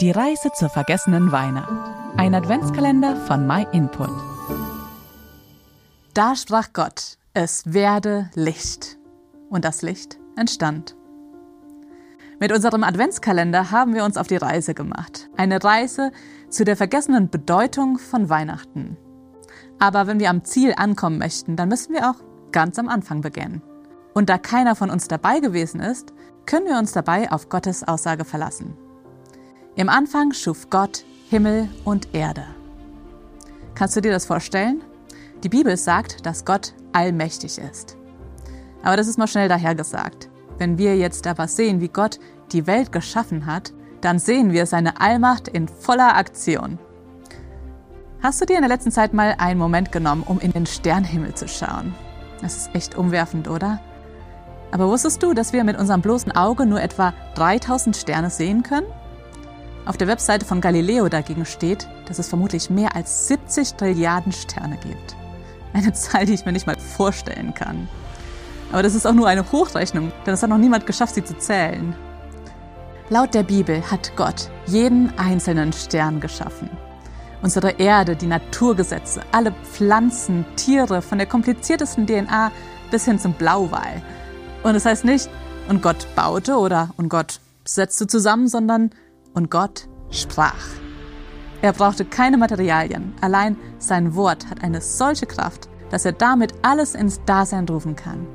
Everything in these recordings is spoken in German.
Die Reise zur vergessenen Weihnacht. Ein Adventskalender von MyInput. Da sprach Gott, es werde Licht. Und das Licht entstand. Mit unserem Adventskalender haben wir uns auf die Reise gemacht. Eine Reise zu der vergessenen Bedeutung von Weihnachten. Aber wenn wir am Ziel ankommen möchten, dann müssen wir auch ganz am Anfang beginnen. Und da keiner von uns dabei gewesen ist, können wir uns dabei auf Gottes Aussage verlassen. Im Anfang schuf Gott Himmel und Erde. Kannst du dir das vorstellen? Die Bibel sagt, dass Gott allmächtig ist. Aber das ist mal schnell dahergesagt. Wenn wir jetzt aber sehen, wie Gott die Welt geschaffen hat, dann sehen wir seine Allmacht in voller Aktion. Hast du dir in der letzten Zeit mal einen Moment genommen, um in den Sternhimmel zu schauen? Das ist echt umwerfend, oder? Aber wusstest du, dass wir mit unserem bloßen Auge nur etwa 3000 Sterne sehen können? Auf der Webseite von Galileo dagegen steht, dass es vermutlich mehr als 70 Trilliarden Sterne gibt. Eine Zahl, die ich mir nicht mal vorstellen kann. Aber das ist auch nur eine Hochrechnung, denn es hat noch niemand geschafft, sie zu zählen. Laut der Bibel hat Gott jeden einzelnen Stern geschaffen. Unsere Erde, die Naturgesetze, alle Pflanzen, Tiere, von der kompliziertesten DNA bis hin zum Blauwal. Und es das heißt nicht, und Gott baute oder und Gott setzte zusammen, sondern und Gott sprach. Er brauchte keine Materialien, allein sein Wort hat eine solche Kraft, dass er damit alles ins Dasein rufen kann.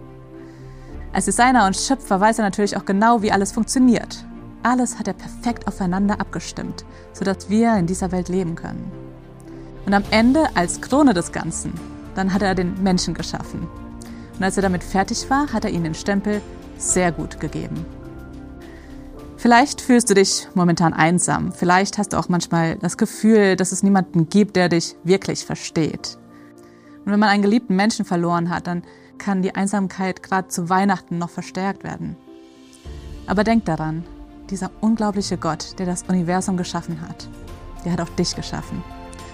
Als Designer und Schöpfer weiß er natürlich auch genau, wie alles funktioniert. Alles hat er perfekt aufeinander abgestimmt, sodass wir in dieser Welt leben können. Und am Ende, als Krone des Ganzen, dann hat er den Menschen geschaffen. Und als er damit fertig war, hat er ihnen den Stempel sehr gut gegeben. Vielleicht fühlst du dich momentan einsam. Vielleicht hast du auch manchmal das Gefühl, dass es niemanden gibt, der dich wirklich versteht. Und wenn man einen geliebten Menschen verloren hat, dann kann die Einsamkeit gerade zu Weihnachten noch verstärkt werden. Aber denk daran, dieser unglaubliche Gott, der das Universum geschaffen hat, der hat auch dich geschaffen.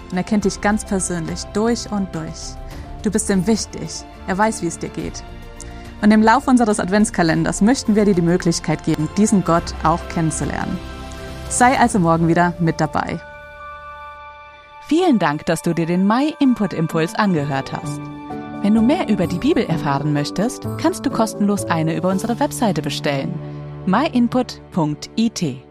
Und er kennt dich ganz persönlich, durch und durch. Du bist ihm wichtig. Er weiß, wie es dir geht. Und im Laufe unseres Adventskalenders möchten wir dir die Möglichkeit geben, diesen Gott auch kennenzulernen. Sei also morgen wieder mit dabei. Vielen Dank, dass du dir den My Input Impuls angehört hast. Wenn du mehr über die Bibel erfahren möchtest, kannst du kostenlos eine über unsere Webseite bestellen. myinput.it